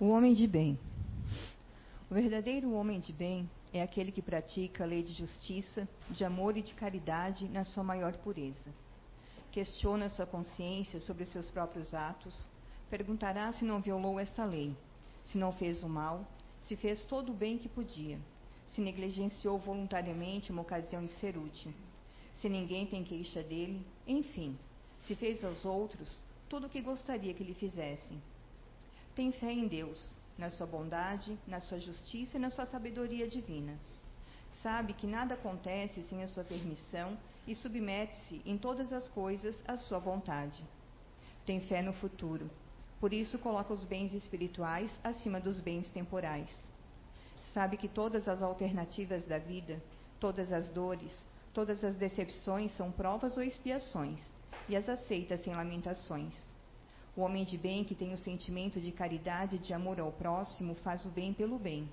O homem de bem. O verdadeiro homem de bem é aquele que pratica a lei de justiça, de amor e de caridade na sua maior pureza. Questiona sua consciência sobre seus próprios atos, perguntará se não violou esta lei, se não fez o mal, se fez todo o bem que podia, se negligenciou voluntariamente uma ocasião de ser útil, se ninguém tem queixa dele, enfim, se fez aos outros tudo o que gostaria que lhe fizessem tem fé em Deus, na sua bondade, na sua justiça e na sua sabedoria divina. Sabe que nada acontece sem a sua permissão e submete-se em todas as coisas à sua vontade. Tem fé no futuro, por isso coloca os bens espirituais acima dos bens temporais. Sabe que todas as alternativas da vida, todas as dores, todas as decepções são provas ou expiações, e as aceita sem lamentações o homem de bem que tem o sentimento de caridade e de amor ao próximo faz o bem pelo bem,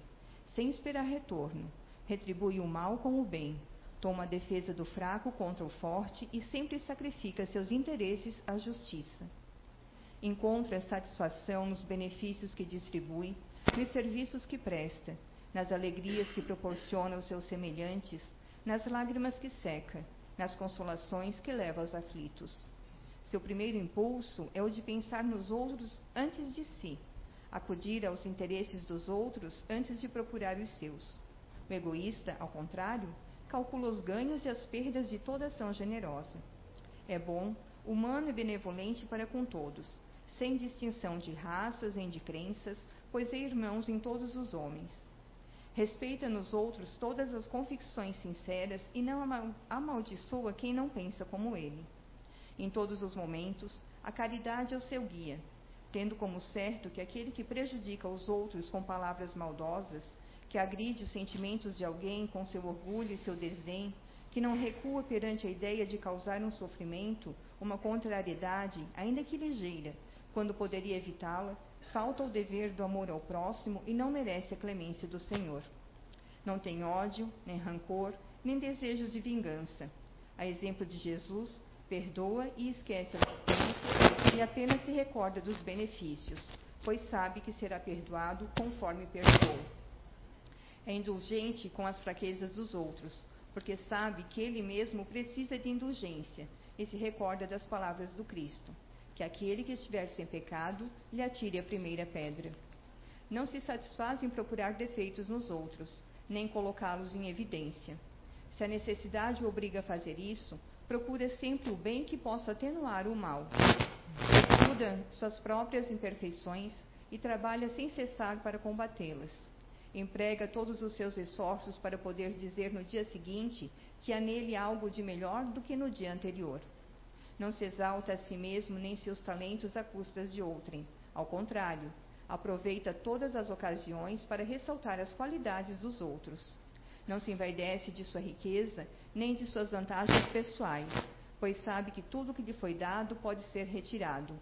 sem esperar retorno. Retribui o mal com o bem. Toma a defesa do fraco contra o forte e sempre sacrifica seus interesses à justiça. Encontra satisfação nos benefícios que distribui, nos serviços que presta, nas alegrias que proporciona aos seus semelhantes, nas lágrimas que seca, nas consolações que leva aos aflitos. Seu primeiro impulso é o de pensar nos outros antes de si, acudir aos interesses dos outros antes de procurar os seus. O egoísta, ao contrário, calcula os ganhos e as perdas de toda ação generosa. É bom, humano e benevolente para com todos, sem distinção de raças nem de crenças, pois é irmãos em todos os homens. Respeita nos outros todas as convicções sinceras e não amaldiçoa quem não pensa como ele. Em todos os momentos, a caridade é o seu guia, tendo como certo que aquele que prejudica os outros com palavras maldosas, que agride os sentimentos de alguém com seu orgulho e seu desdém, que não recua perante a ideia de causar um sofrimento, uma contrariedade, ainda que ligeira, quando poderia evitá-la, falta o dever do amor ao próximo e não merece a clemência do Senhor. Não tem ódio, nem rancor, nem desejos de vingança. A exemplo de Jesus, perdoa e esquece as ofensas e apenas se recorda dos benefícios, pois sabe que será perdoado conforme perdoou. É indulgente com as fraquezas dos outros, porque sabe que ele mesmo precisa de indulgência e se recorda das palavras do Cristo, que aquele que estiver sem pecado lhe atire a primeira pedra. Não se satisfaz em procurar defeitos nos outros, nem colocá-los em evidência. Se a necessidade o obriga a fazer isso, procura sempre o bem que possa atenuar o mal. Estuda suas próprias imperfeições e trabalha sem cessar para combatê-las. Emprega todos os seus esforços para poder dizer no dia seguinte que há nele algo de melhor do que no dia anterior. Não se exalta a si mesmo nem seus talentos à custas de outrem. Ao contrário, aproveita todas as ocasiões para ressaltar as qualidades dos outros. Não se envaidece de sua riqueza nem de suas vantagens pessoais, pois sabe que tudo que lhe foi dado pode ser retirado.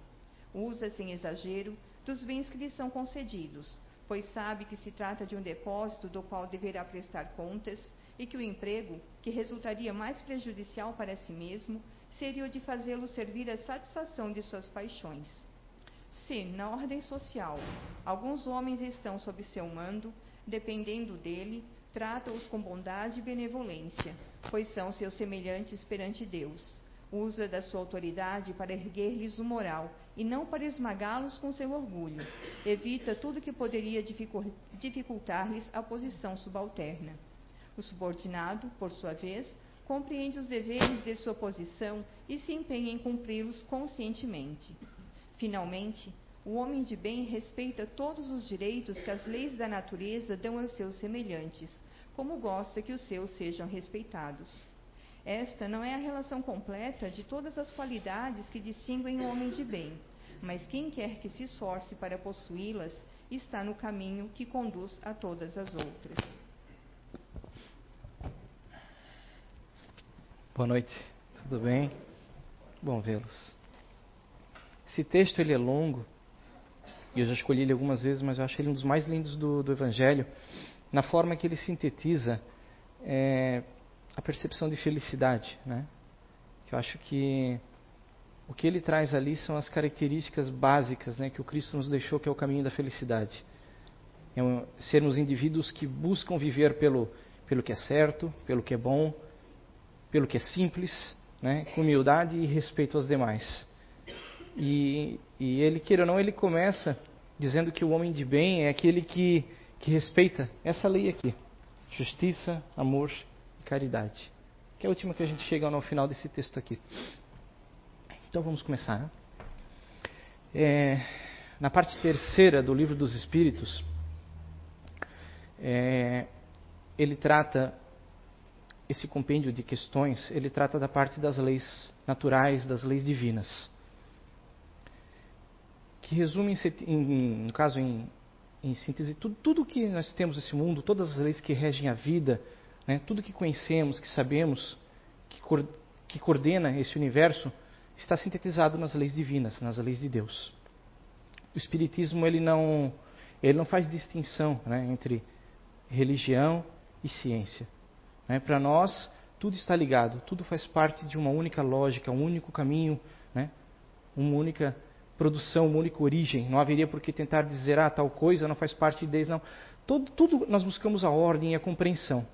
Usa sem exagero dos bens que lhe são concedidos, pois sabe que se trata de um depósito do qual deverá prestar contas e que o emprego, que resultaria mais prejudicial para si mesmo, seria o de fazê-lo servir à satisfação de suas paixões. Se, na ordem social, alguns homens estão sob seu mando, dependendo dele, trata-os com bondade e benevolência, pois são seus semelhantes perante Deus. Usa da sua autoridade para erguer-lhes o moral e não para esmagá-los com seu orgulho. Evita tudo que poderia dificultar-lhes a posição subalterna. O subordinado, por sua vez, compreende os deveres de sua posição e se empenha em cumpri-los conscientemente. Finalmente, o homem de bem respeita todos os direitos que as leis da natureza dão aos seus semelhantes, como gosta que os seus sejam respeitados. Esta não é a relação completa de todas as qualidades que distinguem o homem de bem, mas quem quer que se esforce para possuí-las está no caminho que conduz a todas as outras. Boa noite, tudo bem? Bom vê-los. Esse texto ele é longo, e eu já escolhi ele algumas vezes, mas eu acho ele um dos mais lindos do, do Evangelho na forma que ele sintetiza é, a percepção de felicidade, né? Eu acho que o que ele traz ali são as características básicas né, que o Cristo nos deixou, que é o caminho da felicidade. É um, sermos indivíduos que buscam viver pelo, pelo que é certo, pelo que é bom, pelo que é simples, né, com humildade e respeito aos demais. E, e ele, queira ou não, ele começa dizendo que o homem de bem é aquele que, que respeita essa lei aqui: justiça, amor e caridade. Que é a última que a gente chega no final desse texto aqui. Então vamos começar. Né? É, na parte terceira do livro dos Espíritos, é, ele trata esse compêndio de questões, ele trata da parte das leis naturais, das leis divinas, que resume, em, no caso, em, em síntese, tudo, tudo que nós temos nesse mundo, todas as leis que regem a vida, né, tudo que conhecemos, que sabemos, que, que coordena esse universo, está sintetizado nas leis divinas, nas leis de Deus. O Espiritismo ele não, ele não faz distinção né, entre religião e ciência. Né? Para nós, tudo está ligado, tudo faz parte de uma única lógica, um único caminho, né? uma única produção, uma única origem. Não haveria por que tentar dizer, ah, tal coisa não faz parte de Deus, não. Todo, tudo nós buscamos a ordem e a compreensão.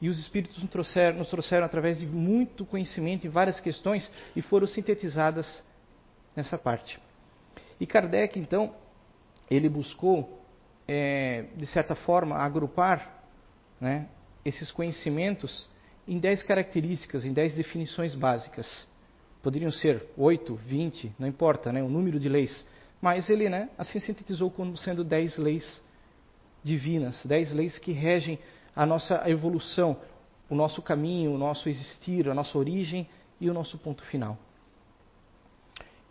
E os Espíritos nos trouxeram, nos trouxeram através de muito conhecimento em várias questões e foram sintetizadas nessa parte. E Kardec, então, ele buscou, é, de certa forma, agrupar né, esses conhecimentos em dez características, em dez definições básicas. Poderiam ser oito, vinte, não importa, né, o número de leis. Mas ele né, assim sintetizou como sendo dez leis divinas, dez leis que regem a nossa evolução, o nosso caminho, o nosso existir, a nossa origem e o nosso ponto final.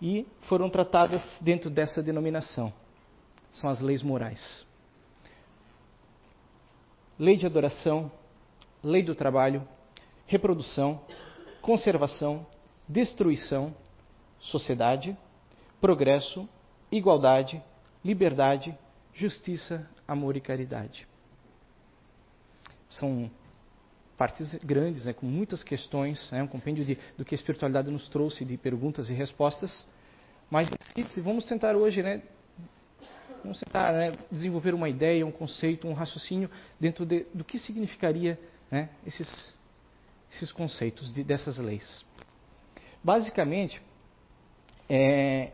E foram tratadas dentro dessa denominação. São as leis morais. Lei de adoração, lei do trabalho, reprodução, conservação, destruição, sociedade, progresso, igualdade, liberdade, justiça, amor e caridade. São partes grandes, né, com muitas questões, né, um compêndio de, do que a espiritualidade nos trouxe de perguntas e respostas. Mas, vamos tentar hoje, né, vamos tentar né, desenvolver uma ideia, um conceito, um raciocínio dentro de, do que significaria né, esses, esses conceitos de, dessas leis. Basicamente, é,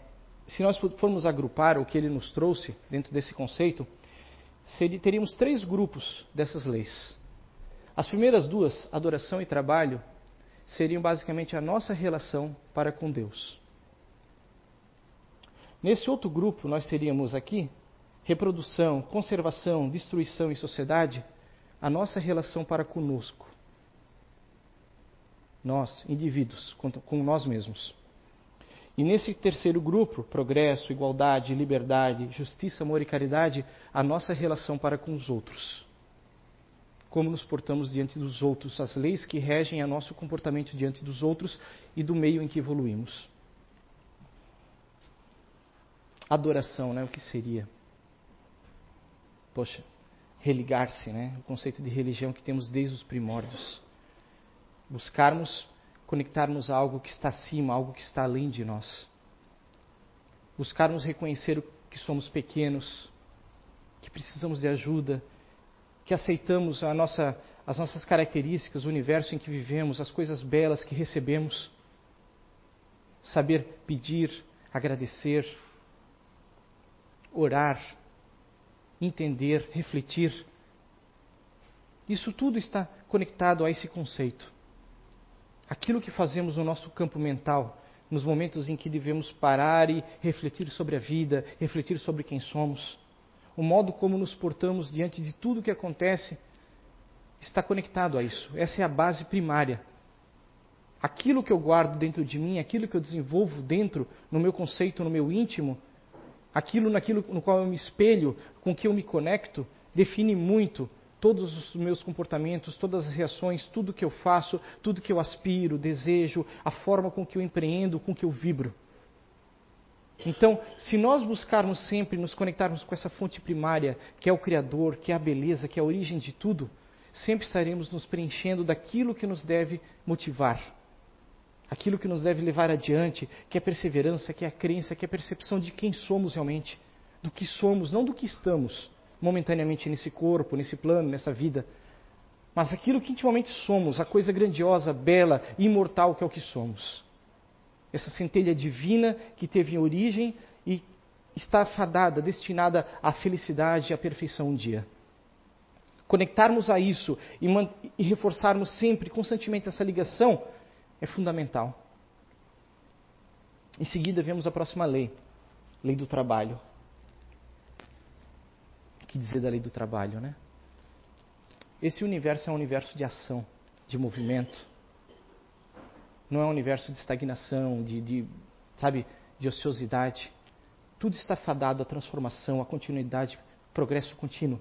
se nós formos agrupar o que ele nos trouxe dentro desse conceito, seria, teríamos três grupos dessas leis. As primeiras duas, adoração e trabalho, seriam basicamente a nossa relação para com Deus. Nesse outro grupo, nós teríamos aqui reprodução, conservação, destruição e sociedade, a nossa relação para conosco. Nós, indivíduos, com nós mesmos. E nesse terceiro grupo, progresso, igualdade, liberdade, justiça, amor e caridade, a nossa relação para com os outros como nos portamos diante dos outros, as leis que regem a nosso comportamento diante dos outros e do meio em que evoluímos. Adoração, né? O que seria? Poxa, religar-se, né? O conceito de religião que temos desde os primórdios. Buscarmos conectarmos a algo que está acima, algo que está além de nós. Buscarmos reconhecer que somos pequenos, que precisamos de ajuda, que aceitamos nossa, as nossas características, o universo em que vivemos, as coisas belas que recebemos. Saber pedir, agradecer, orar, entender, refletir. Isso tudo está conectado a esse conceito. Aquilo que fazemos no nosso campo mental, nos momentos em que devemos parar e refletir sobre a vida, refletir sobre quem somos o modo como nos portamos diante de tudo que acontece está conectado a isso. Essa é a base primária. Aquilo que eu guardo dentro de mim, aquilo que eu desenvolvo dentro, no meu conceito, no meu íntimo, aquilo naquilo no qual eu me espelho, com que eu me conecto, define muito todos os meus comportamentos, todas as reações, tudo que eu faço, tudo que eu aspiro, desejo, a forma com que eu empreendo, com que eu vibro. Então, se nós buscarmos sempre nos conectarmos com essa fonte primária, que é o Criador, que é a beleza, que é a origem de tudo, sempre estaremos nos preenchendo daquilo que nos deve motivar. aquilo que nos deve levar adiante, que é perseverança, que é a crença, que é a percepção de quem somos realmente, do que somos, não do que estamos momentaneamente nesse corpo, nesse plano, nessa vida, mas aquilo que intimamente somos, a coisa grandiosa, bela, imortal que é o que somos. Essa centelha divina que teve origem e está fadada, destinada à felicidade e à perfeição um dia. Conectarmos a isso e, e reforçarmos sempre, constantemente essa ligação é fundamental. Em seguida, vemos a próxima lei, lei do trabalho. Que dizer da lei do trabalho, né? Esse universo é um universo de ação, de movimento. Não é um universo de estagnação, de, de sabe, de ociosidade. Tudo está fadado à transformação, à continuidade, progresso contínuo.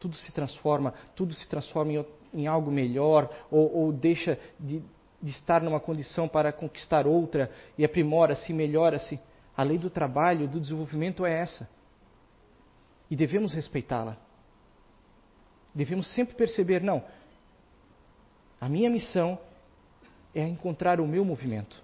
Tudo se transforma, tudo se transforma em, em algo melhor ou, ou deixa de, de estar numa condição para conquistar outra e aprimora-se, melhora-se. A lei do trabalho, do desenvolvimento é essa. E devemos respeitá-la. Devemos sempre perceber, não, a minha missão é encontrar o meu movimento.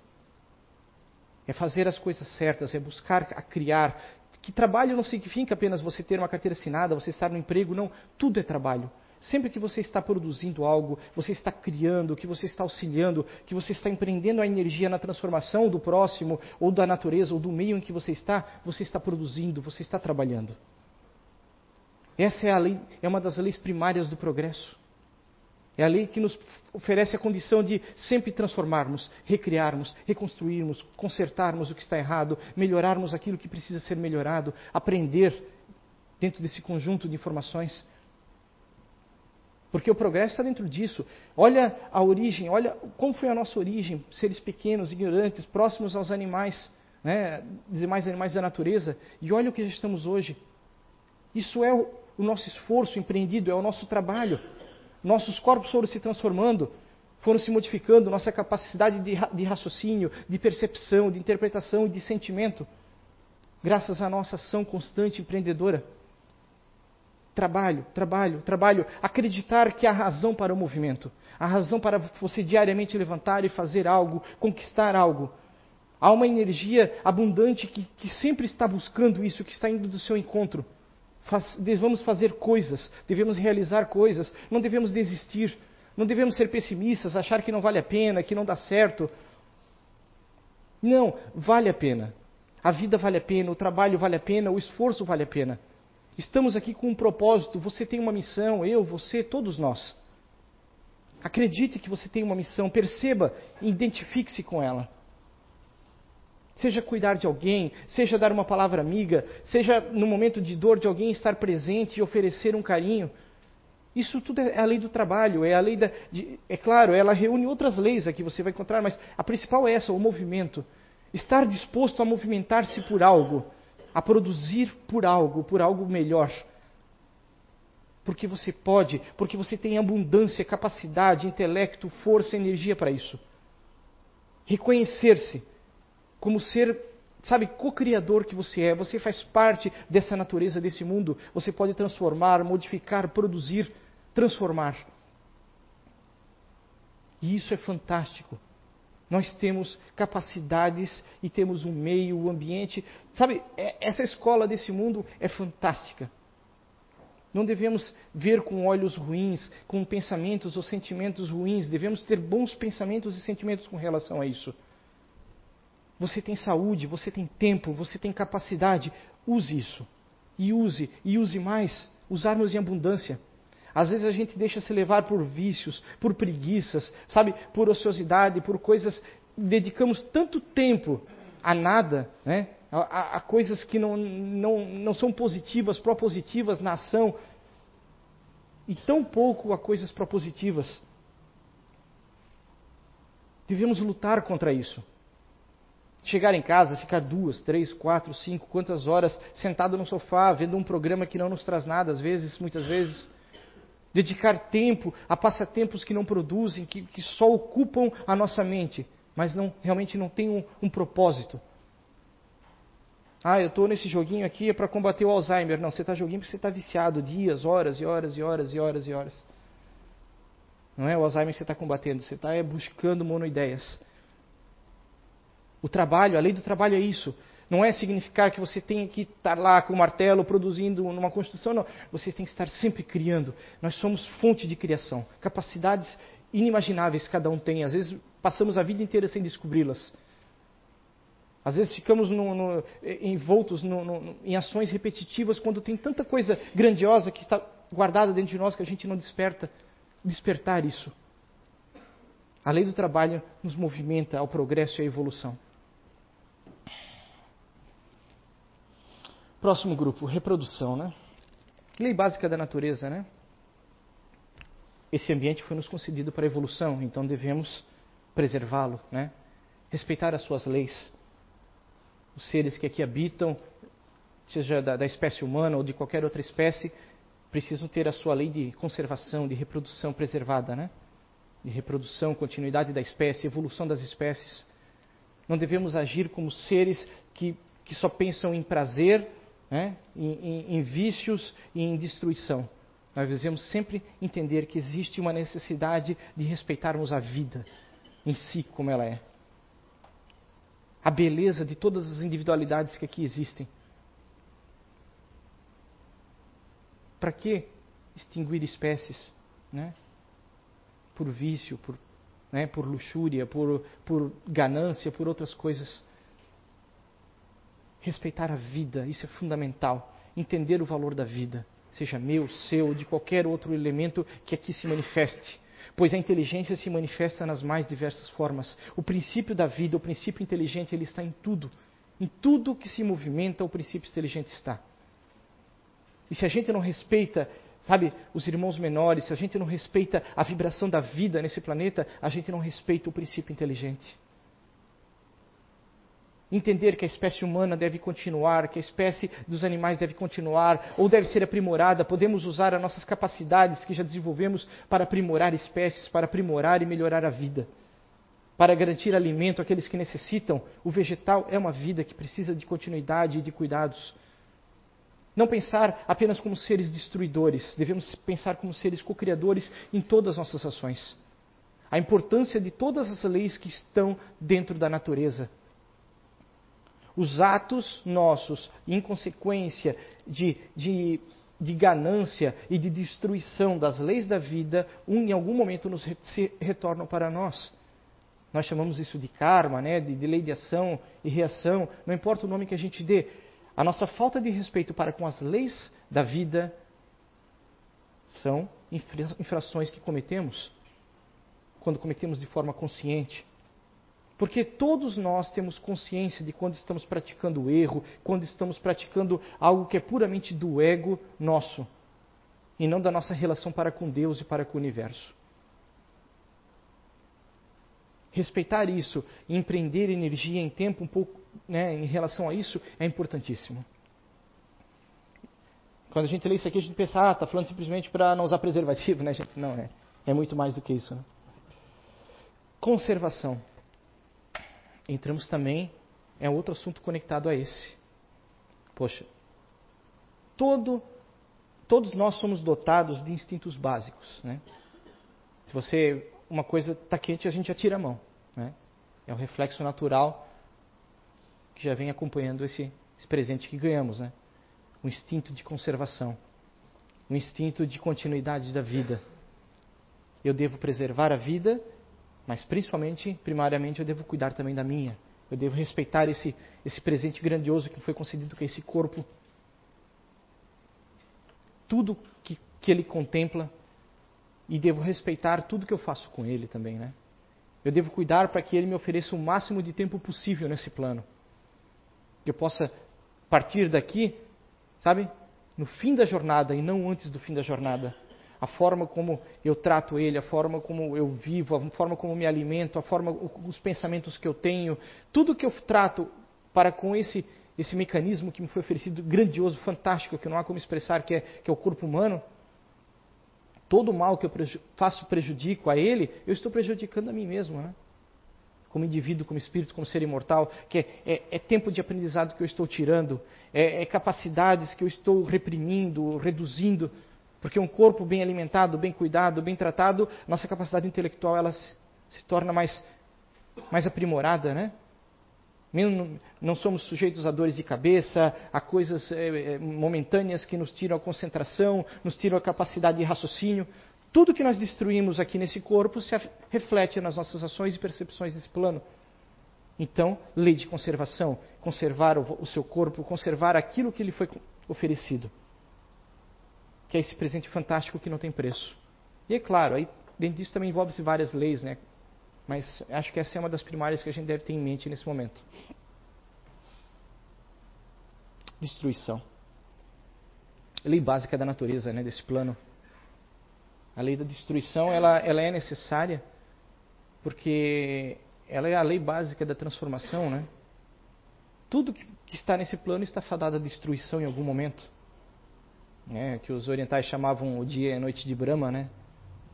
É fazer as coisas certas, é buscar a criar. Que trabalho não significa apenas você ter uma carteira assinada, você estar no emprego, não. Tudo é trabalho. Sempre que você está produzindo algo, você está criando, que você está auxiliando, que você está empreendendo a energia na transformação do próximo, ou da natureza, ou do meio em que você está, você está produzindo, você está trabalhando. Essa é, a lei, é uma das leis primárias do progresso. É a lei que nos oferece a condição de sempre transformarmos, recriarmos, reconstruirmos, consertarmos o que está errado, melhorarmos aquilo que precisa ser melhorado, aprender dentro desse conjunto de informações. Porque o progresso está dentro disso. Olha a origem, olha como foi a nossa origem, seres pequenos, ignorantes, próximos aos animais, né, demais animais da natureza, e olha o que já estamos hoje. Isso é o, o nosso esforço empreendido, é o nosso trabalho. Nossos corpos foram se transformando, foram se modificando, nossa capacidade de, de raciocínio, de percepção, de interpretação e de sentimento, graças à nossa ação constante empreendedora. Trabalho, trabalho, trabalho. Acreditar que há razão para o movimento. Há razão para você diariamente levantar e fazer algo, conquistar algo. Há uma energia abundante que, que sempre está buscando isso, que está indo do seu encontro. Faz, devemos fazer coisas, devemos realizar coisas, não devemos desistir, não devemos ser pessimistas, achar que não vale a pena, que não dá certo. Não, vale a pena. A vida vale a pena, o trabalho vale a pena, o esforço vale a pena. Estamos aqui com um propósito, você tem uma missão, eu, você, todos nós. Acredite que você tem uma missão, perceba e identifique-se com ela. Seja cuidar de alguém, seja dar uma palavra amiga, seja no momento de dor de alguém estar presente e oferecer um carinho. Isso tudo é a lei do trabalho, é a lei da. De, é claro, ela reúne outras leis aqui, você vai encontrar, mas a principal é essa, o movimento. Estar disposto a movimentar-se por algo a produzir por algo, por algo melhor. Porque você pode, porque você tem abundância, capacidade, intelecto, força, energia para isso. Reconhecer-se como ser, sabe, co-criador que você é, você faz parte dessa natureza, desse mundo, você pode transformar, modificar, produzir, transformar. E isso é fantástico. Nós temos capacidades e temos um meio, um ambiente. Sabe, é, essa escola desse mundo é fantástica. Não devemos ver com olhos ruins, com pensamentos ou sentimentos ruins. Devemos ter bons pensamentos e sentimentos com relação a isso. Você tem saúde, você tem tempo, você tem capacidade. Use isso. E use, e use mais. Usarmos em abundância. Às vezes a gente deixa se levar por vícios, por preguiças, sabe, por ociosidade, por coisas. Dedicamos tanto tempo a nada, né? a, a coisas que não, não, não são positivas, propositivas na ação, e tão pouco a coisas propositivas. Devemos lutar contra isso. Chegar em casa, ficar duas, três, quatro, cinco, quantas horas sentado no sofá, vendo um programa que não nos traz nada, às vezes, muitas vezes dedicar tempo a passatempos que não produzem, que, que só ocupam a nossa mente, mas não realmente não têm um, um propósito. Ah, eu estou nesse joguinho aqui é para combater o Alzheimer. Não, você está joguinho porque você está viciado dias, horas e horas e horas e horas e horas. Não é o Alzheimer que você está combatendo, você está é, buscando monoideias. O trabalho, a lei do trabalho é isso. Não é significar que você tenha que estar lá com o martelo produzindo numa construção, não. Você tem que estar sempre criando. Nós somos fonte de criação. Capacidades inimagináveis cada um tem. Às vezes passamos a vida inteira sem descobri-las. Às vezes ficamos no, no, envoltos no, em ações repetitivas quando tem tanta coisa grandiosa que está guardada dentro de nós que a gente não desperta. Despertar isso. A lei do trabalho nos movimenta ao progresso e à evolução. Próximo grupo, reprodução, né? Lei básica da natureza, né? Esse ambiente foi nos concedido para a evolução, então devemos preservá-lo, né? Respeitar as suas leis. Os seres que aqui habitam, seja da, da espécie humana ou de qualquer outra espécie, precisam ter a sua lei de conservação, de reprodução preservada, né? De reprodução, continuidade da espécie, evolução das espécies. Não devemos agir como seres que, que só pensam em prazer né, em, em, em vícios e em destruição. Nós devemos sempre entender que existe uma necessidade de respeitarmos a vida em si como ela é. A beleza de todas as individualidades que aqui existem. Para que extinguir espécies? Né? Por vício, por, né, por luxúria, por, por ganância, por outras coisas. Respeitar a vida, isso é fundamental. Entender o valor da vida, seja meu, seu, de qualquer outro elemento que aqui se manifeste. Pois a inteligência se manifesta nas mais diversas formas. O princípio da vida, o princípio inteligente, ele está em tudo. Em tudo que se movimenta, o princípio inteligente está. E se a gente não respeita, sabe, os irmãos menores, se a gente não respeita a vibração da vida nesse planeta, a gente não respeita o princípio inteligente entender que a espécie humana deve continuar, que a espécie dos animais deve continuar ou deve ser aprimorada. Podemos usar as nossas capacidades que já desenvolvemos para aprimorar espécies, para aprimorar e melhorar a vida, para garantir alimento àqueles que necessitam. O vegetal é uma vida que precisa de continuidade e de cuidados. Não pensar apenas como seres destruidores, devemos pensar como seres co-criadores em todas as nossas ações. A importância de todas as leis que estão dentro da natureza os atos nossos, em consequência de, de, de ganância e de destruição das leis da vida, um, em algum momento nos se retornam para nós. Nós chamamos isso de karma, né? de, de lei de ação e reação, não importa o nome que a gente dê. A nossa falta de respeito para com as leis da vida são infrações que cometemos quando cometemos de forma consciente. Porque todos nós temos consciência de quando estamos praticando o erro, quando estamos praticando algo que é puramente do ego nosso e não da nossa relação para com Deus e para com o universo. Respeitar isso e empreender energia em tempo um pouco né, em relação a isso é importantíssimo. Quando a gente lê isso aqui, a gente pensa, ah, está falando simplesmente para não usar preservativo, né, gente? Não, é, é muito mais do que isso. Né? Conservação entramos também, é outro assunto conectado a esse. Poxa, todo, todos nós somos dotados de instintos básicos. Né? Se você, uma coisa está quente, a gente atira a mão. Né? É o reflexo natural que já vem acompanhando esse, esse presente que ganhamos. Né? O instinto de conservação, o instinto de continuidade da vida. Eu devo preservar a vida mas principalmente, primariamente, eu devo cuidar também da minha. Eu devo respeitar esse, esse presente grandioso que foi concedido, que é esse corpo. Tudo que, que ele contempla. E devo respeitar tudo que eu faço com ele também, né? Eu devo cuidar para que ele me ofereça o máximo de tempo possível nesse plano. Que eu possa partir daqui, sabe? No fim da jornada e não antes do fim da jornada a forma como eu trato ele, a forma como eu vivo, a forma como me alimento, a forma, os pensamentos que eu tenho, tudo que eu trato para com esse esse mecanismo que me foi oferecido grandioso, fantástico, que não há como expressar, que é, que é o corpo humano, todo o mal que eu preju faço prejudico a ele, eu estou prejudicando a mim mesmo, né? como indivíduo, como espírito, como ser imortal, que é, é, é tempo de aprendizado que eu estou tirando, é, é capacidades que eu estou reprimindo, reduzindo, porque um corpo bem alimentado, bem cuidado, bem tratado, nossa capacidade intelectual ela se, torna mais, mais aprimorada, né? não somos sujeitos a dores de cabeça, a coisas é, momentâneas que nos tiram a concentração, nos tiram a capacidade de raciocínio. Tudo que nós destruímos aqui nesse corpo se reflete nas nossas ações e percepções desse plano. Então, lei de conservação, conservar o, o seu corpo, conservar aquilo que lhe foi oferecido. Que é esse presente fantástico que não tem preço. E é claro, aí dentro disso também envolve-se várias leis, né? Mas acho que essa é uma das primárias que a gente deve ter em mente nesse momento. Destruição. Lei básica da natureza, né, desse plano. A lei da destruição, ela, ela é necessária porque ela é a lei básica da transformação, né? Tudo que, está nesse plano está fadado à destruição em algum momento. Né? Que os orientais chamavam o dia e a noite de Brahma, né?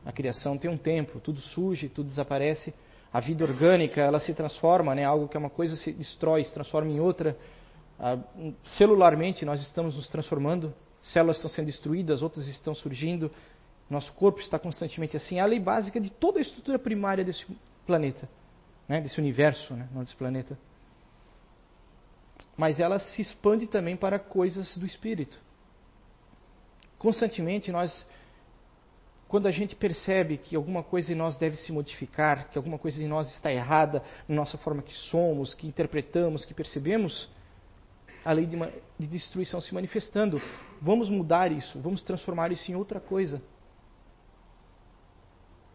A criação tem um tempo, tudo surge, tudo desaparece. A vida orgânica, ela se transforma, né? Algo que é uma coisa se destrói, se transforma em outra. Ah, celularmente nós estamos nos transformando, células estão sendo destruídas, outras estão surgindo. Nosso corpo está constantemente assim. É a lei básica de toda a estrutura primária desse planeta, né? desse universo, né? não desse planeta. Mas ela se expande também para coisas do espírito. Constantemente nós quando a gente percebe que alguma coisa em nós deve se modificar, que alguma coisa em nós está errada na nossa forma que somos, que interpretamos, que percebemos, a lei de, de destruição se manifestando. Vamos mudar isso, vamos transformar isso em outra coisa.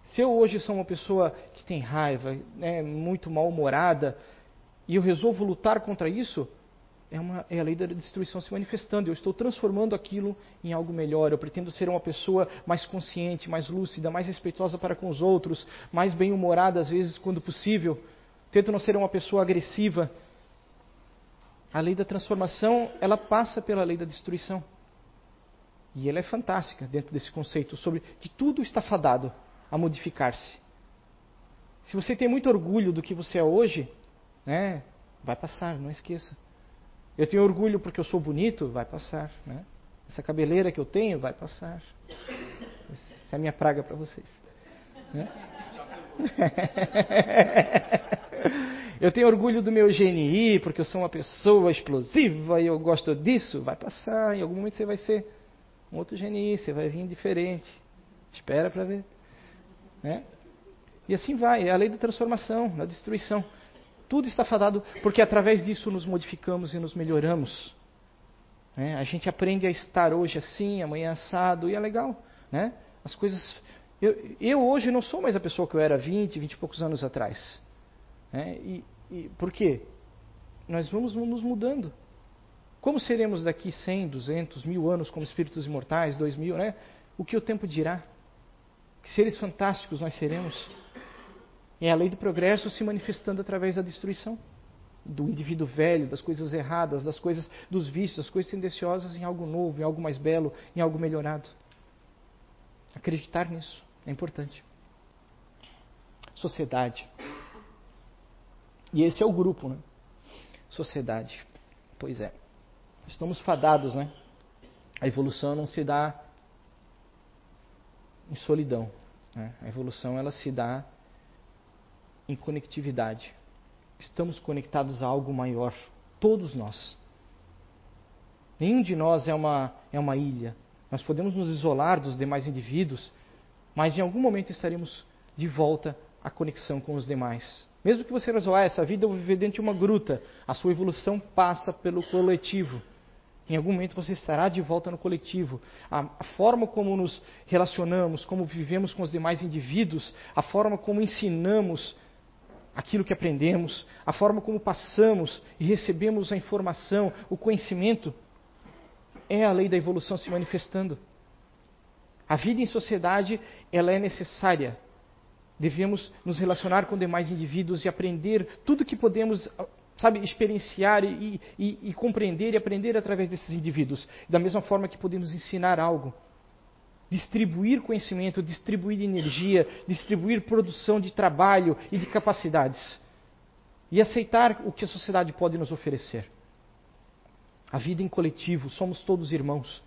Se eu hoje sou uma pessoa que tem raiva, né, muito mal-humorada, e eu resolvo lutar contra isso, é, uma, é a lei da destruição se manifestando. Eu estou transformando aquilo em algo melhor. Eu pretendo ser uma pessoa mais consciente, mais lúcida, mais respeitosa para com os outros, mais bem-humorada às vezes quando possível. Tento não ser uma pessoa agressiva. A lei da transformação, ela passa pela lei da destruição. E ela é fantástica dentro desse conceito sobre que tudo está fadado a modificar-se. Se você tem muito orgulho do que você é hoje, né, vai passar, não esqueça. Eu tenho orgulho porque eu sou bonito, vai passar. Né? Essa cabeleira que eu tenho, vai passar. Essa é a minha praga para vocês. Né? eu tenho orgulho do meu GNI, porque eu sou uma pessoa explosiva e eu gosto disso, vai passar. Em algum momento você vai ser um outro GNI, você vai vir diferente. Espera para ver. Né? E assim vai, é a lei da transformação, da destruição. Tudo está fadado porque através disso nos modificamos e nos melhoramos. É, a gente aprende a estar hoje assim, amanhã assado, e é legal. Né? As coisas. Eu, eu, hoje não sou mais a pessoa que eu era 20, 20 e poucos anos atrás. Né? E, e, por quê? Nós vamos nos mudando. Como seremos daqui 100, 200, mil anos como espíritos imortais, 2 mil, né? O que o tempo dirá? Que seres fantásticos nós seremos. É a lei do progresso se manifestando através da destruição do indivíduo velho, das coisas erradas, das coisas dos vícios, das coisas tendenciosas em algo novo, em algo mais belo, em algo melhorado. Acreditar nisso é importante. Sociedade. E esse é o grupo, né? Sociedade. Pois é. Estamos fadados, né? A evolução não se dá em solidão. Né? A evolução ela se dá em conectividade. Estamos conectados a algo maior, todos nós. Nenhum de nós é uma, é uma ilha. Nós podemos nos isolar dos demais indivíduos, mas em algum momento estaremos de volta à conexão com os demais. Mesmo que você resolva, ah, essa vida vou viver dentro de uma gruta, a sua evolução passa pelo coletivo. Em algum momento você estará de volta no coletivo. A, a, forma como nos relacionamos, como vivemos com os demais indivíduos, a forma como ensinamos aquilo que aprendemos, a forma como passamos e recebemos a informação, o conhecimento, é a lei da evolução se manifestando. A vida em sociedade, ela é necessária. Devemos nos relacionar com demais indivíduos e aprender tudo que podemos, sabe, experienciar e, e, e compreender e aprender através desses indivíduos. Da mesma forma que podemos ensinar algo distribuir conhecimento, distribuir energia, distribuir produção de trabalho e de capacidades. E aceitar o que a sociedade pode nos oferecer. A vida em coletivo, somos todos irmãos.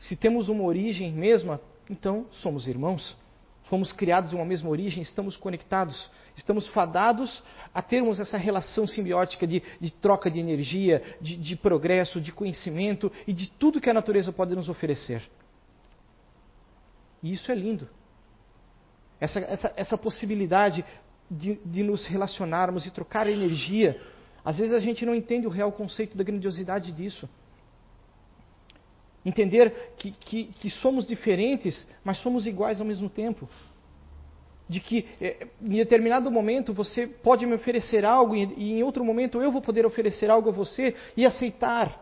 Se temos uma origem mesma, então somos irmãos. Fomos criados em uma mesma origem, estamos conectados, estamos fadados a termos essa relação simbiótica de, de troca de energia, de, de progresso, de conhecimento e de tudo que a natureza pode nos oferecer. E isso é lindo. Essa, essa, essa possibilidade de, de nos relacionarmos e trocar energia. Às vezes a gente não entende o real conceito da grandiosidade disso. Entender que, que, que, somos diferentes, mas somos iguais ao mesmo tempo. De que é, em determinado momento você pode me oferecer algo e, e em outro momento eu vou poder oferecer algo a você e aceitar.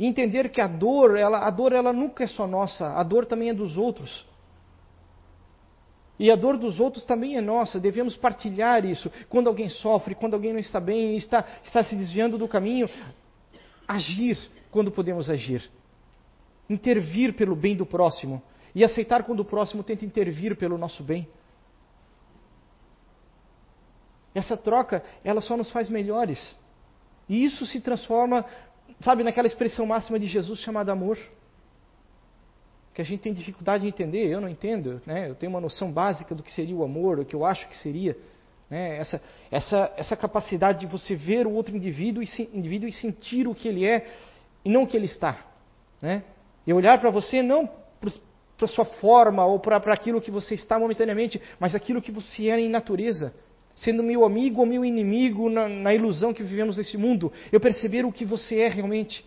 E entender que a dor, ela, a dor ela nunca é só nossa, a dor também é dos outros. E a dor dos outros também é nossa, devemos partilhar isso. Quando alguém sofre, quando alguém não está bem, está, está se desviando do caminho, agir quando podemos agir intervir pelo bem do próximo e aceitar quando o próximo tenta intervir pelo nosso bem. Essa troca, ela só nos faz melhores. E isso se transforma, sabe, naquela expressão máxima de Jesus chamada amor. Que a gente tem dificuldade de entender, eu não entendo, né? Eu tenho uma noção básica do que seria o amor, o que eu acho que seria. Né? Essa, essa, essa capacidade de você ver o outro indivíduo e, indivíduo e sentir o que ele é e não o que ele está. Né? E olhar para você não para sua forma ou para aquilo que você está momentaneamente, mas aquilo que você é em natureza. Sendo meu amigo ou meu inimigo na, na ilusão que vivemos nesse mundo, eu perceber o que você é realmente.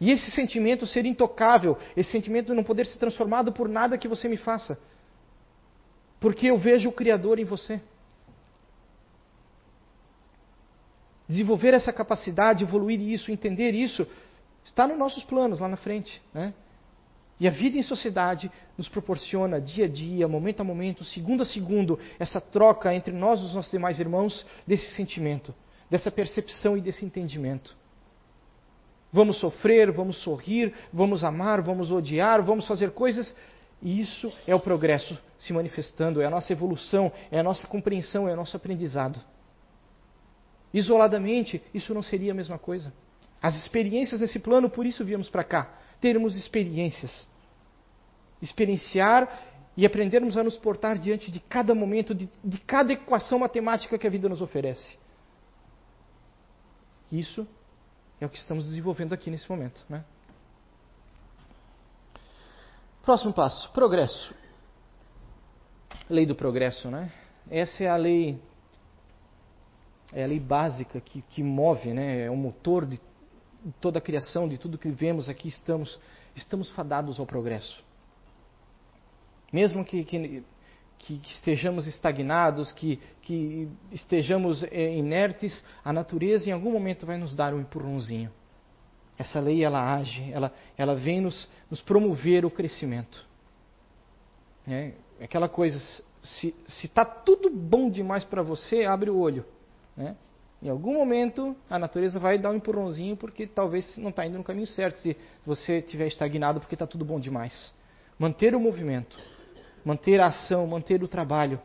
E esse sentimento ser intocável, esse sentimento não poder ser transformado por nada que você me faça. Porque eu vejo o Criador em você. Desenvolver essa capacidade, evoluir isso, entender isso, Está nos nossos planos lá na frente. Né? E a vida em sociedade nos proporciona dia a dia, momento a momento, segundo a segundo, essa troca entre nós e os nossos demais irmãos desse sentimento, dessa percepção e desse entendimento. Vamos sofrer, vamos sorrir, vamos amar, vamos odiar, vamos fazer coisas, e isso é o progresso se manifestando, é a nossa evolução, é a nossa compreensão, é o nosso aprendizado. Isoladamente, isso não seria a mesma coisa. As experiências nesse plano, por isso viemos para cá. Termos experiências. Experienciar e aprendermos a nos portar diante de cada momento, de, de cada equação matemática que a vida nos oferece. Isso é o que estamos desenvolvendo aqui nesse momento. Né? Próximo passo: progresso. Lei do progresso, né? Essa é a lei, é a lei básica que, que move, né? É o motor de toda a criação, de tudo que vemos aqui, estamos, estamos fadados ao progresso. Mesmo que, que, que estejamos estagnados, que, que estejamos é, inertes, a natureza em algum momento vai nos dar um empurrãozinho. Essa lei ela age, ela, ela vem nos, nos promover o crescimento. É, aquela coisa, se está tudo bom demais para você, abre o olho. Né? Em algum momento a natureza vai dar um empurrãozinho porque talvez não está indo no caminho certo se você estiver estagnado porque está tudo bom demais. Manter o movimento, manter a ação, manter o trabalho.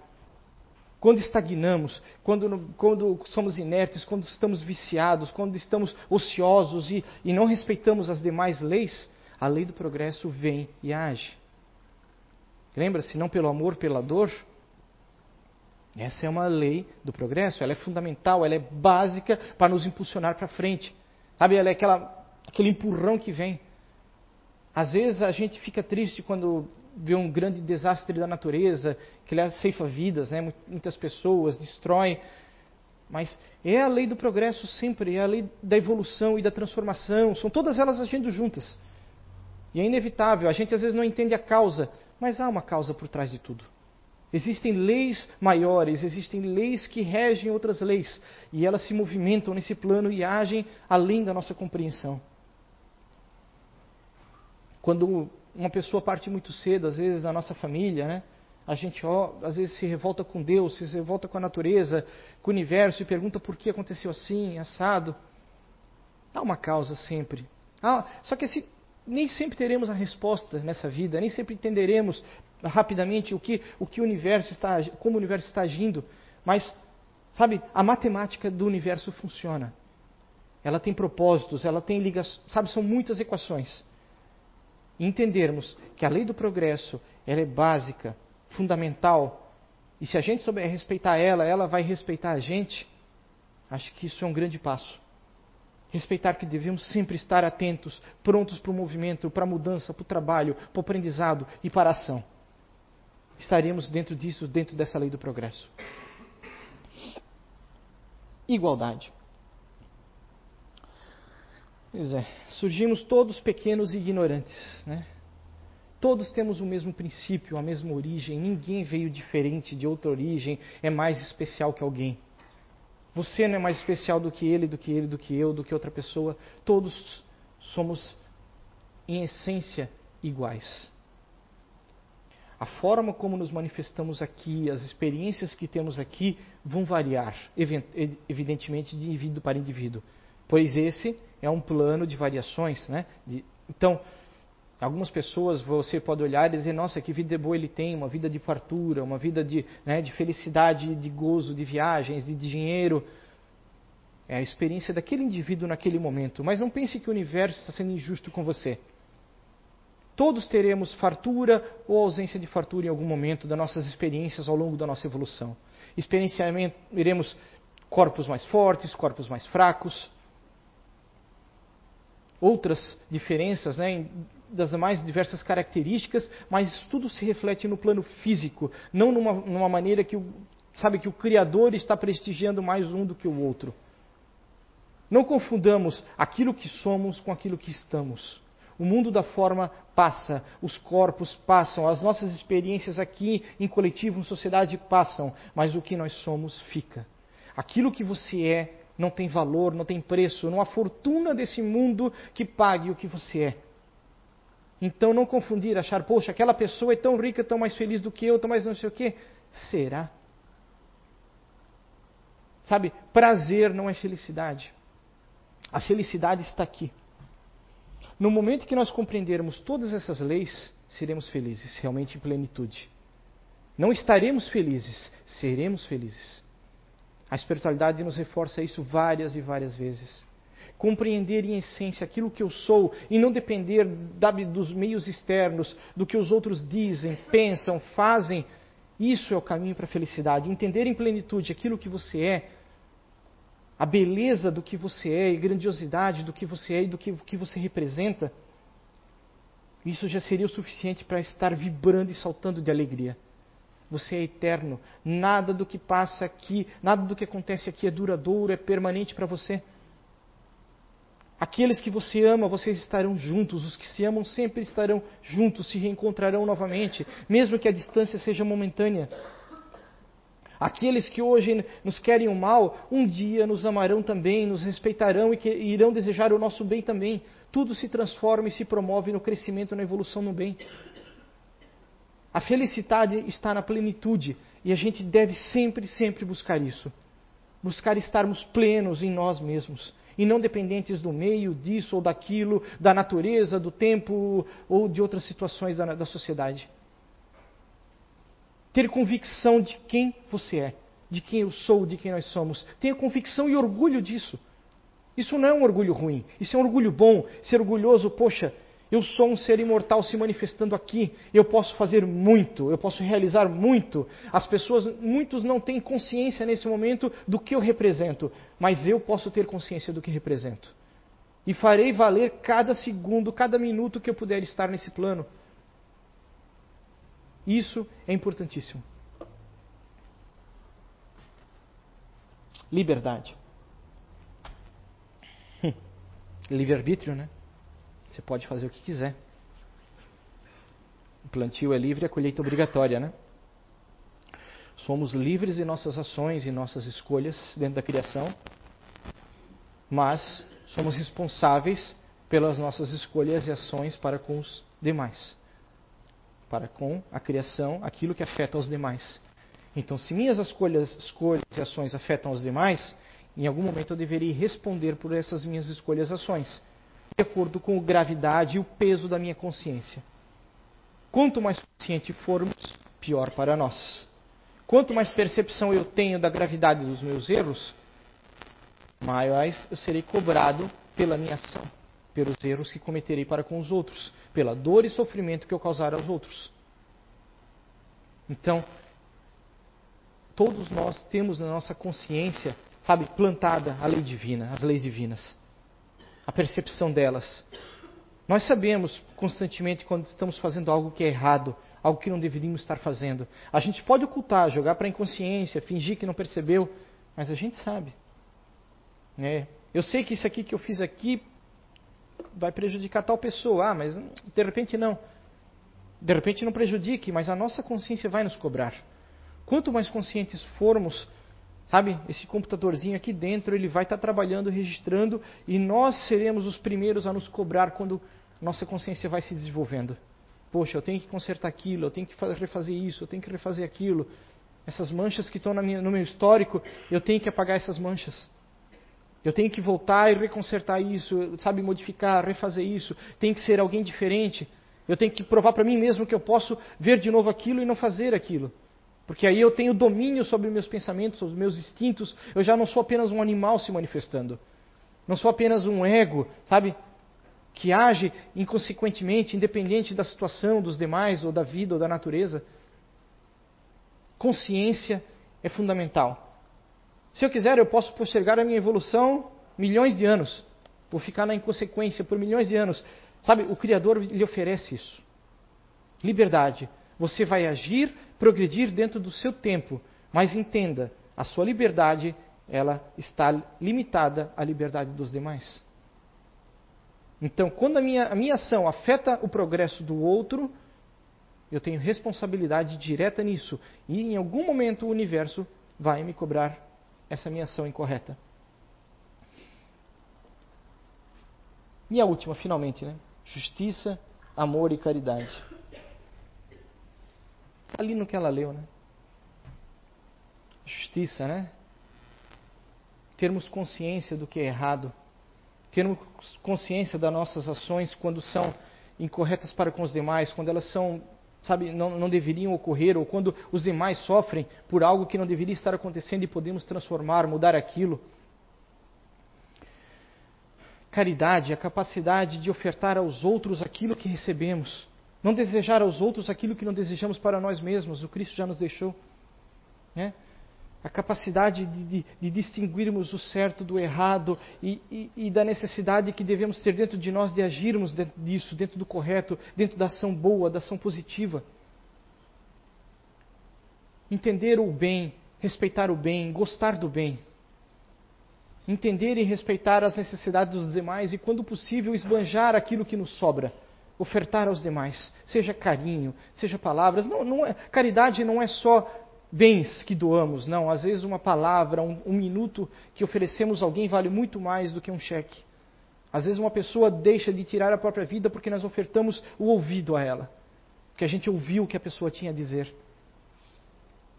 Quando estagnamos, quando, quando somos inertes, quando estamos viciados, quando estamos ociosos e, e não respeitamos as demais leis, a lei do progresso vem e age. Lembra-se, não pelo amor, pela dor, essa é uma lei do progresso, ela é fundamental, ela é básica para nos impulsionar para frente. Sabe, ela é aquela, aquele empurrão que vem. Às vezes a gente fica triste quando vê um grande desastre da natureza, que ele ceifa vidas, né? muitas pessoas, destrói. Mas é a lei do progresso sempre, é a lei da evolução e da transformação, são todas elas agindo juntas. E é inevitável, a gente às vezes não entende a causa, mas há uma causa por trás de tudo. Existem leis maiores, existem leis que regem outras leis, e elas se movimentam nesse plano e agem além da nossa compreensão. Quando uma pessoa parte muito cedo, às vezes da nossa família, né? A gente ó, às vezes se revolta com Deus, se revolta com a natureza, com o universo e pergunta por que aconteceu assim, assado. Há uma causa sempre. Ah, só que assim, nem sempre teremos a resposta nessa vida, nem sempre entenderemos rapidamente o que o que o universo está, como o universo está agindo, mas sabe, a matemática do universo funciona. Ela tem propósitos, ela tem ligações, sabe, são muitas equações. Entendermos que a lei do progresso, ela é básica, fundamental. E se a gente souber respeitar ela, ela vai respeitar a gente. Acho que isso é um grande passo. Respeitar que devemos sempre estar atentos, prontos para o movimento, para a mudança, para o trabalho, para o aprendizado e para a ação. Estaremos dentro disso, dentro dessa lei do progresso. Igualdade. Pois é, surgimos todos pequenos e ignorantes, né? Todos temos o mesmo princípio, a mesma origem, ninguém veio diferente de outra origem, é mais especial que alguém. Você não é mais especial do que ele, do que ele, do que eu, do que outra pessoa. Todos somos, em essência, iguais. A forma como nos manifestamos aqui, as experiências que temos aqui vão variar, evidentemente, de indivíduo para indivíduo, pois esse é um plano de variações. Né? De, então, Algumas pessoas você pode olhar e dizer, nossa, que vida boa ele tem, uma vida de fartura, uma vida de, né, de felicidade, de gozo, de viagens, de, de dinheiro. É a experiência daquele indivíduo naquele momento. Mas não pense que o universo está sendo injusto com você. Todos teremos fartura ou ausência de fartura em algum momento das nossas experiências ao longo da nossa evolução. Experienciaremos corpos mais fortes, corpos mais fracos, outras diferenças né, das mais diversas características, mas tudo se reflete no plano físico, não numa, numa maneira que o, sabe que o Criador está prestigiando mais um do que o outro. Não confundamos aquilo que somos com aquilo que estamos. O mundo da forma passa, os corpos passam, as nossas experiências aqui em coletivo, em sociedade passam, mas o que nós somos fica. Aquilo que você é não tem valor, não tem preço, não há fortuna desse mundo que pague o que você é. Então não confundir, achar, poxa, aquela pessoa é tão rica, tão mais feliz do que eu, tão mais não sei o quê. Será? Sabe, prazer não é felicidade. A felicidade está aqui. No momento que nós compreendermos todas essas leis, seremos felizes, realmente em plenitude. Não estaremos felizes, seremos felizes. A espiritualidade nos reforça isso várias e várias vezes compreender em essência aquilo que eu sou e não depender dos meios externos, do que os outros dizem, pensam, fazem. Isso é o caminho para a felicidade. Entender em plenitude aquilo que você é, a beleza do que você é e grandiosidade do que você é e do que, que você representa. Isso já seria o suficiente para estar vibrando e saltando de alegria. Você é eterno. Nada do que passa aqui, nada do que acontece aqui é duradouro, é permanente para você. Aqueles que você ama, vocês estarão juntos. Os que se amam sempre estarão juntos, se reencontrarão novamente, mesmo que a distância seja momentânea. Aqueles que hoje nos querem o mal, um dia nos amarão também, nos respeitarão e, que, irão desejar o nosso bem também. Tudo se transforma e se promove no crescimento, na evolução no bem. A felicidade está na plenitude e a gente deve sempre, sempre buscar isso. Buscar estarmos plenos em nós mesmos e não dependentes do meio, disso ou daquilo, da natureza, do tempo ou de outras situações da, da sociedade. Ter convicção de quem você é, de quem eu sou, de quem nós somos. Tenha convicção e orgulho disso. Isso não é um orgulho ruim, isso é um orgulho bom. Ser orgulhoso, poxa, eu sou um ser imortal se manifestando aqui. Eu posso fazer muito, eu posso realizar muito. As pessoas, muitos não têm consciência nesse momento do que eu represento, mas eu posso ter consciência do que represento. E farei valer cada segundo, cada minuto que eu puder estar nesse plano. Isso é importantíssimo. Liberdade. Livre-arbítrio, né? Você pode fazer o que quiser. O plantio é livre, a colheita é obrigatória, né? Somos livres em nossas ações e nossas escolhas dentro da criação, mas somos responsáveis pelas nossas escolhas e ações para com os demais, para com a criação, aquilo que afeta os demais. Então, se minhas escolhas, escolhas e ações afetam os demais, em algum momento eu deveria responder por essas minhas escolhas e ações de acordo com a gravidade e o peso da minha consciência. Quanto mais consciente formos, pior para nós. Quanto mais percepção eu tenho da gravidade dos meus erros, mais eu serei cobrado pela minha ação, pelos erros que cometerei para com os outros, pela dor e sofrimento que eu causar aos outros. Então, todos nós temos na nossa consciência, sabe, plantada a lei divina, as leis divinas, a percepção delas. Nós sabemos constantemente quando estamos fazendo algo que é errado, algo que não deveríamos estar fazendo. A gente pode ocultar, jogar para a inconsciência, fingir que não percebeu, mas a gente sabe. É, eu sei que isso aqui que eu fiz aqui vai prejudicar tal pessoa, ah, mas de repente não. De repente não prejudique, mas a nossa consciência vai nos cobrar. Quanto mais conscientes formos, sabe, esse computadorzinho aqui dentro, ele vai estar trabalhando, registrando, e nós seremos os primeiros a nos cobrar quando nossa consciência vai se desenvolvendo. Poxa, eu tenho que consertar aquilo, eu tenho que refazer isso, eu tenho que refazer aquilo. Essas manchas que estão no meu histórico, eu tenho que apagar essas manchas. Eu tenho que voltar e reconsertar isso, sabe, modificar, refazer isso. Tem que ser alguém diferente. Eu tenho que provar para mim mesmo que eu posso ver de novo aquilo e não fazer aquilo. Porque aí eu tenho domínio sobre meus pensamentos, sobre meus instintos. Eu já não sou apenas um animal se manifestando. Não sou apenas um ego, sabe? Que age inconsequentemente, independente da situação dos demais, ou da vida, ou da natureza. Consciência é fundamental. Se eu quiser, eu posso postergar a minha evolução milhões de anos. Vou ficar na inconsequência por milhões de anos. Sabe, o Criador lhe oferece isso. Liberdade. Você vai agir, progredir dentro do seu tempo, mas entenda, a sua liberdade, ela está limitada à liberdade dos demais. Então, quando a minha, a minha ação afeta o progresso do outro, eu tenho responsabilidade direta nisso. E em algum momento o universo vai me cobrar essa minha ação incorreta. E a última, finalmente, né? Justiça, amor e caridade. Está ali no que ela leu, né? Justiça, né? Termos consciência do que é errado. Termos consciência das nossas ações quando são incorretas para com os demais, quando elas são sabe, não, não deveriam ocorrer, ou quando os demais sofrem por algo que não deveria estar acontecendo e podemos transformar, mudar aquilo. Caridade, a capacidade de ofertar aos outros aquilo que recebemos. Não desejar aos outros aquilo que não desejamos para nós mesmos, o Cristo já nos deixou. Né? A capacidade de, de, de, distinguirmos o certo do errado e, e, e, da necessidade que devemos ter dentro de nós de agirmos dentro disso, dentro do correto, dentro da ação boa, da ação positiva. Entender o bem, respeitar o bem, gostar do bem. Entender e respeitar as necessidades dos demais e, quando possível, esbanjar aquilo que nos sobra. Ofertar aos demais, seja carinho, seja palavras. Não, não é, caridade não é só bens que doamos, não. Às vezes uma palavra, um, um, minuto que oferecemos a alguém vale muito mais do que um cheque. Às vezes uma pessoa deixa de tirar a própria vida porque nós ofertamos o ouvido a ela, porque a gente ouviu o que a pessoa tinha a dizer.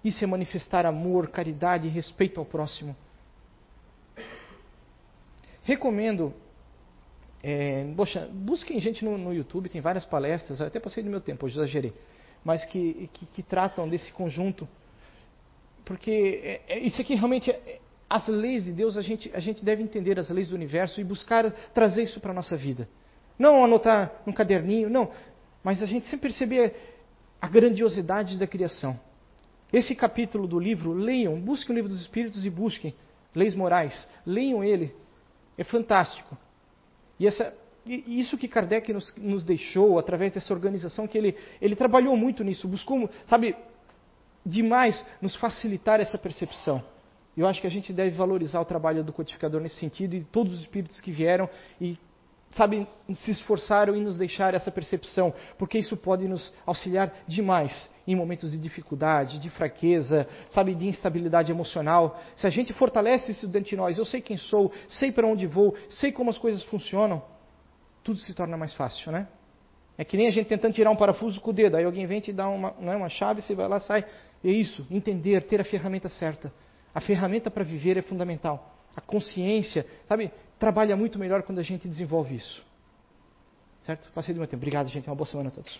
Isso é manifestar amor, caridade e respeito ao próximo. Recomendo, é, poxa, busquem gente no, no, YouTube, tem várias palestras, eu até passei do meu tempo, hoje exagerei, mas que, que, que tratam desse conjunto porque é, é, isso aqui realmente, é, as leis de Deus, a gente, a gente deve entender as leis do universo e buscar trazer isso para a nossa vida. Não anotar num caderninho, não. Mas a gente sempre perceber a grandiosidade da criação. Esse capítulo do livro, leiam, busquem o livro dos Espíritos e busquem leis morais. Leiam ele. É fantástico. E essa, isso que Kardec nos, nos, deixou através dessa organização que ele, ele trabalhou muito nisso, buscou, sabe, demais nos facilitar essa percepção. Eu acho que a gente deve valorizar o trabalho do codificador nesse sentido e todos os espíritos que vieram e sabe se esforçaram em nos deixar essa percepção, porque isso pode nos auxiliar demais em momentos de dificuldade, de fraqueza, sabe, de instabilidade emocional. Se a gente fortalece isso dentro de nós, eu sei quem sou, sei para onde vou, sei como as coisas funcionam, tudo se torna mais fácil, né? É que nem a gente tentando tirar um parafuso com o dedo, aí alguém vem te dar uma, não é, uma chave, você vai lá, sai, é isso, entender, ter a ferramenta certa. A ferramenta para viver é fundamental. A consciência, sabe, trabalha muito melhor quando a gente desenvolve isso. Certo? Passei do meu tempo. Obrigado, gente. Uma boa semana a todos.